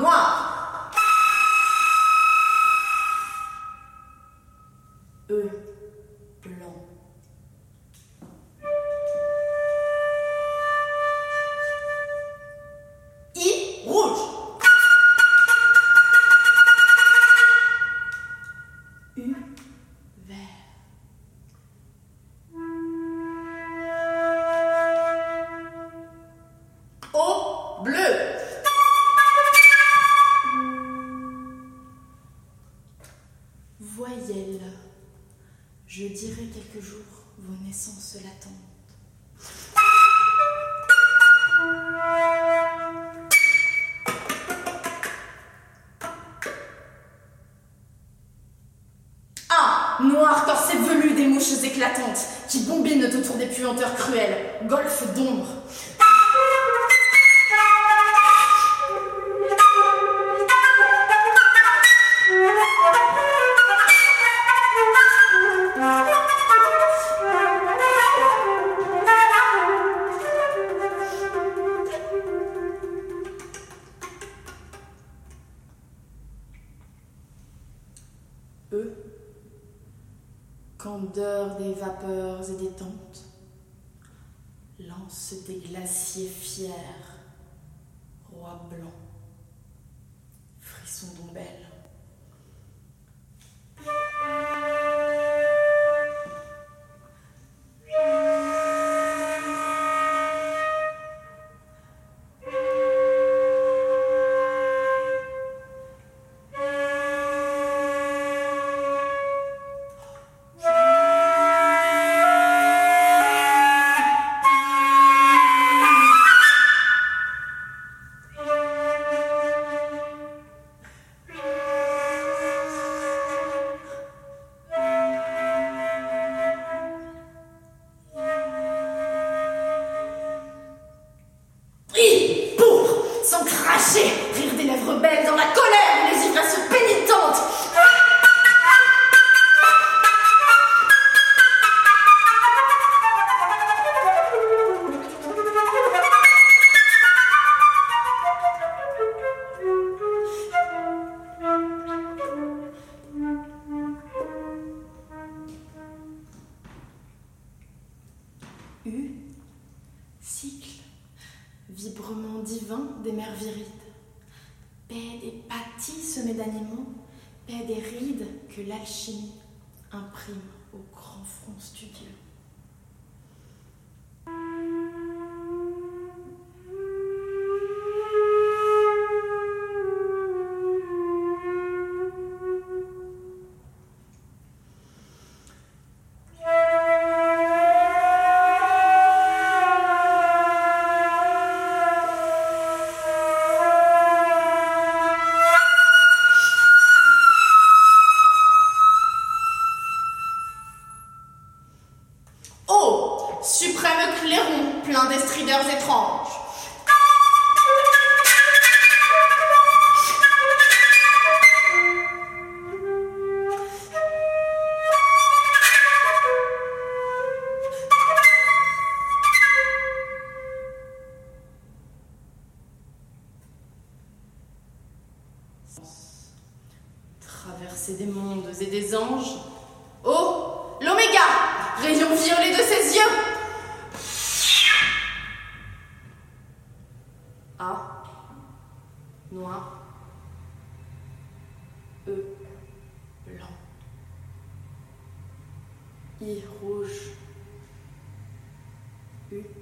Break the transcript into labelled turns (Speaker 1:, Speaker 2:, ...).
Speaker 1: A. Je dirai quelques jours vos naissances latentes. Ah Noir corset velu des mouches éclatantes qui bombinent autour des puanteurs cruelles. Golfe d'ombre. Candeur des vapeurs et des tentes, lance des glaciers fiers, roi blanc, frisson d'ombelle. Des mers virides, paix des pâtis semés d'animaux, paix des rides que l'alchimie imprime au grand front studieux. Traverser des mondes et des anges. Oh, l'oméga, rayon violet de ses yeux. A, noir, E, blanc, I, rouge, U.